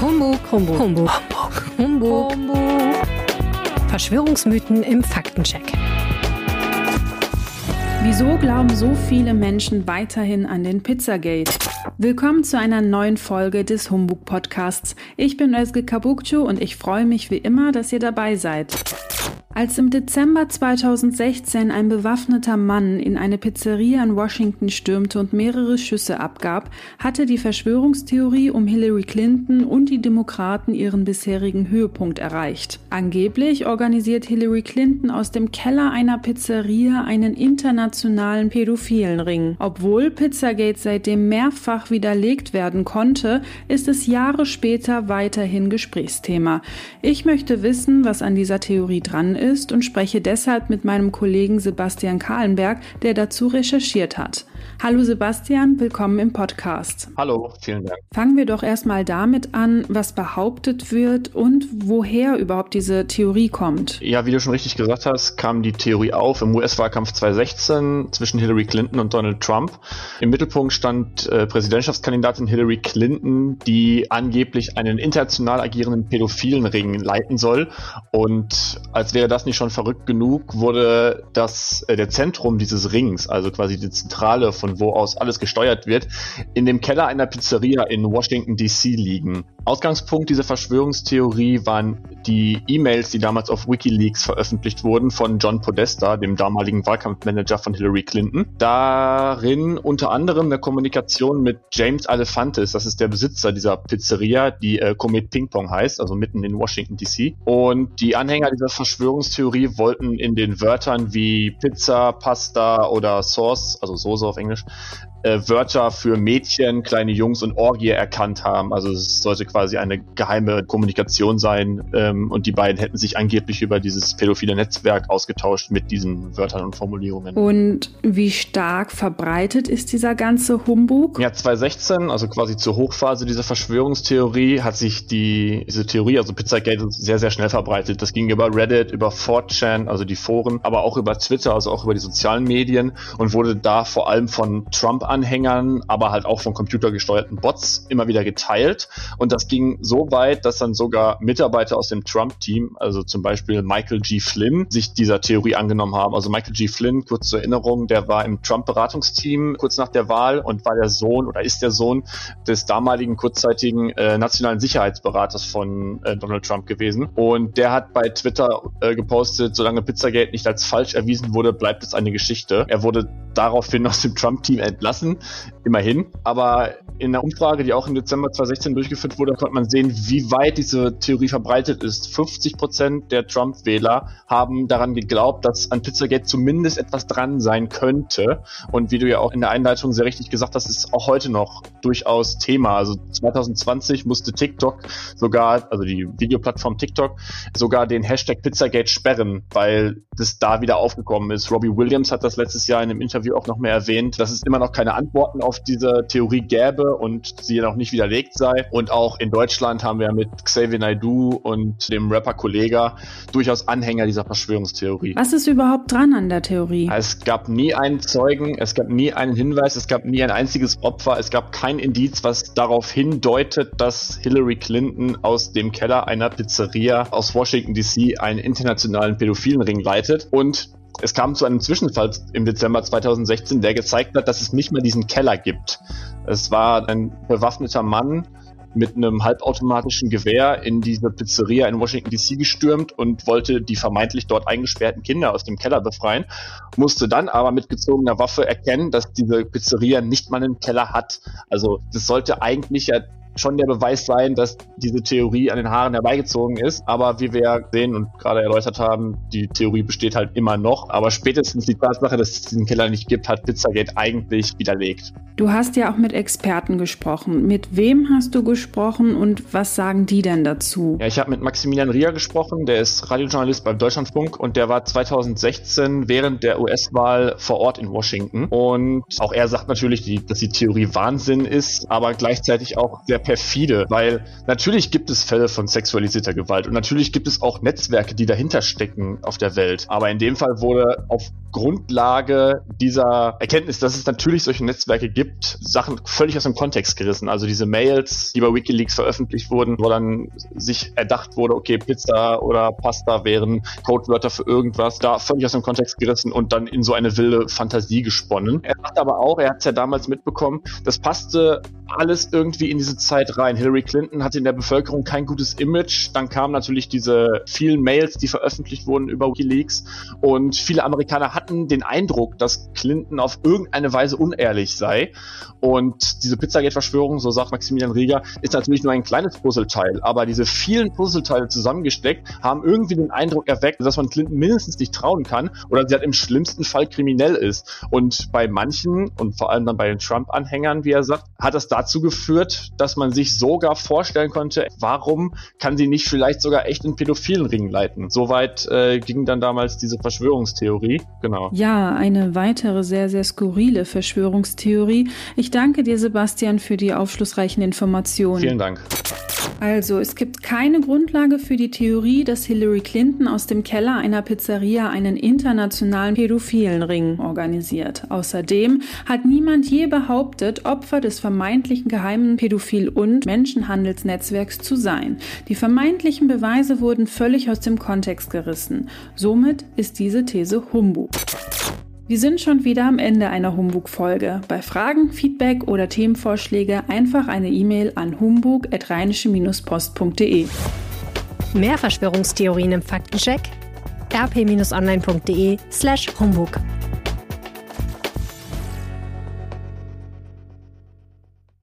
Humbug, Humbug, Humbug, Humbug, Humbug. Verschwörungsmythen im Faktencheck. Wieso glauben so viele Menschen weiterhin an den Pizzagate? Willkommen zu einer neuen Folge des Humbug Podcasts. Ich bin Özge Kabukcu und ich freue mich wie immer, dass ihr dabei seid. Als im Dezember 2016 ein bewaffneter Mann in eine Pizzeria in Washington stürmte und mehrere Schüsse abgab, hatte die Verschwörungstheorie um Hillary Clinton und die Demokraten ihren bisherigen Höhepunkt erreicht. Angeblich organisiert Hillary Clinton aus dem Keller einer Pizzeria einen internationalen pädophilen Ring. Obwohl Pizzagate seitdem mehrfach widerlegt werden konnte, ist es Jahre später weiterhin Gesprächsthema. Ich möchte wissen, was an dieser Theorie dran ist ist und spreche deshalb mit meinem Kollegen Sebastian Kahlenberg, der dazu recherchiert hat. Hallo Sebastian, willkommen im Podcast. Hallo, vielen Dank. Fangen wir doch erstmal damit an, was behauptet wird und woher überhaupt diese Theorie kommt. Ja, wie du schon richtig gesagt hast, kam die Theorie auf im US-Wahlkampf 2016 zwischen Hillary Clinton und Donald Trump. Im Mittelpunkt stand äh, Präsidentschaftskandidatin Hillary Clinton, die angeblich einen international agierenden pädophilen Ring leiten soll. Und als wäre das nicht schon verrückt genug, wurde das äh, der Zentrum dieses Rings, also quasi die Zentrale von wo aus alles gesteuert wird, in dem Keller einer Pizzeria in Washington DC liegen. Ausgangspunkt dieser Verschwörungstheorie waren die E-Mails, die damals auf WikiLeaks veröffentlicht wurden von John Podesta, dem damaligen Wahlkampfmanager von Hillary Clinton. Darin unter anderem eine Kommunikation mit James Alefantis, das ist der Besitzer dieser Pizzeria, die äh, Comet Ping Pong heißt, also mitten in Washington DC. Und die Anhänger dieser Verschwörungstheorie wollten in den Wörtern wie Pizza, Pasta oder Sauce, also Soße auf Englisch, äh, Wörter für Mädchen, kleine Jungs und Orgie erkannt haben. Also es sollte quasi eine geheime Kommunikation sein ähm, und die beiden hätten sich angeblich über dieses pädophile Netzwerk ausgetauscht mit diesen Wörtern und Formulierungen. Und wie stark verbreitet ist dieser ganze Humbug? Ja, 2016, also quasi zur Hochphase dieser Verschwörungstheorie, hat sich die, diese Theorie, also Pizzagate, sehr, sehr schnell verbreitet. Das ging über Reddit, über 4chan, also die Foren, aber auch über Twitter, also auch über die sozialen Medien und wurde da vor allem von Trump Anhängern, aber halt auch von computergesteuerten Bots immer wieder geteilt. Und das ging so weit, dass dann sogar Mitarbeiter aus dem Trump-Team, also zum Beispiel Michael G. Flynn, sich dieser Theorie angenommen haben. Also Michael G. Flynn, kurz zur Erinnerung, der war im Trump-Beratungsteam kurz nach der Wahl und war der Sohn oder ist der Sohn des damaligen kurzzeitigen äh, nationalen Sicherheitsberaters von äh, Donald Trump gewesen. Und der hat bei Twitter äh, gepostet, solange Pizzagate nicht als falsch erwiesen wurde, bleibt es eine Geschichte. Er wurde daraufhin aus dem Trump-Team entlassen lassen, immerhin. Aber in der Umfrage, die auch im Dezember 2016 durchgeführt wurde, konnte man sehen, wie weit diese Theorie verbreitet ist. 50 Prozent der Trump-Wähler haben daran geglaubt, dass an Pizzagate zumindest etwas dran sein könnte. Und wie du ja auch in der Einleitung sehr richtig gesagt hast, ist auch heute noch durchaus Thema. Also 2020 musste TikTok sogar, also die Videoplattform TikTok, sogar den Hashtag Pizzagate sperren, weil das da wieder aufgekommen ist. Robbie Williams hat das letztes Jahr in einem Interview auch noch mehr erwähnt, dass es immer noch keine Antworten auf diese Theorie gäbe und sie noch nicht widerlegt sei. Und auch in Deutschland haben wir mit Xavier Naidoo und dem Rapper Kollega durchaus Anhänger dieser Verschwörungstheorie. Was ist überhaupt dran an der Theorie? Es gab nie einen Zeugen, es gab nie einen Hinweis, es gab nie ein einziges Opfer, es gab kein Indiz, was darauf hindeutet, dass Hillary Clinton aus dem Keller einer Pizzeria aus Washington DC einen internationalen pädophilen Ring leitet. Und es kam zu einem Zwischenfall im Dezember 2016, der gezeigt hat, dass es nicht mehr diesen Keller gibt. Es war ein bewaffneter Mann mit einem halbautomatischen Gewehr in diese Pizzeria in Washington DC gestürmt und wollte die vermeintlich dort eingesperrten Kinder aus dem Keller befreien, musste dann aber mit gezogener Waffe erkennen, dass diese Pizzeria nicht mal einen Keller hat. Also das sollte eigentlich ja schon der Beweis sein, dass diese Theorie an den Haaren herbeigezogen ist. Aber wie wir ja sehen und gerade erläutert haben, die Theorie besteht halt immer noch. Aber spätestens die Tatsache, dass es diesen Keller nicht gibt, hat Pizzagate eigentlich widerlegt. Du hast ja auch mit Experten gesprochen. Mit wem hast du gesprochen und was sagen die denn dazu? Ja, ich habe mit Maximilian Ria gesprochen, der ist Radiojournalist beim Deutschlandfunk und der war 2016 während der US-Wahl vor Ort in Washington. Und auch er sagt natürlich, dass die Theorie Wahnsinn ist, aber gleichzeitig auch sehr perfide, weil natürlich gibt es Fälle von sexualisierter Gewalt und natürlich gibt es auch Netzwerke, die dahinter stecken auf der Welt. Aber in dem Fall wurde auf Grundlage dieser Erkenntnis, dass es natürlich solche Netzwerke gibt, Sachen völlig aus dem Kontext gerissen. Also diese Mails, die bei Wikileaks veröffentlicht wurden, wo dann sich erdacht wurde, okay, Pizza oder Pasta wären Codewörter für irgendwas, da völlig aus dem Kontext gerissen und dann in so eine wilde Fantasie gesponnen. Er sagt aber auch, er hat es ja damals mitbekommen, das passte alles irgendwie in diese Zeit rein. Hillary Clinton hatte in der Bevölkerung kein gutes Image. Dann kamen natürlich diese vielen Mails, die veröffentlicht wurden über Wikileaks. Und viele Amerikaner hatten den Eindruck, dass Clinton auf irgendeine Weise unehrlich sei. Und diese Pizzagate-Verschwörung, so sagt Maximilian Rieger, ist natürlich nur ein kleines Puzzleteil. Aber diese vielen Puzzleteile zusammengesteckt haben irgendwie den Eindruck erweckt, dass man Clinton mindestens nicht trauen kann oder sie halt im schlimmsten Fall kriminell ist. Und bei manchen und vor allem dann bei den Trump-Anhängern, wie er sagt, hat das dazu geführt, dass man sich sogar vorstellen konnte, warum kann sie nicht vielleicht sogar echt in pädophilen Ring leiten? Soweit äh, ging dann damals diese Verschwörungstheorie. Genau. Ja, eine weitere sehr, sehr skurrile Verschwörungstheorie. Ich danke dir, Sebastian, für die aufschlussreichen Informationen. Vielen Dank. Also, es gibt keine Grundlage für die Theorie, dass Hillary Clinton aus dem Keller einer Pizzeria einen internationalen pädophilen Ring organisiert. Außerdem hat niemand je behauptet, Opfer des vermeintlichen geheimen Pädophil- und Menschenhandelsnetzwerks zu sein. Die vermeintlichen Beweise wurden völlig aus dem Kontext gerissen. Somit ist diese These Humbug. Wir sind schon wieder am Ende einer Humbug-Folge. Bei Fragen, Feedback oder Themenvorschläge einfach eine E-Mail an humbug.rheinische-post.de. Mehr Verschwörungstheorien im Faktencheck? rp-online.de slash Humbug.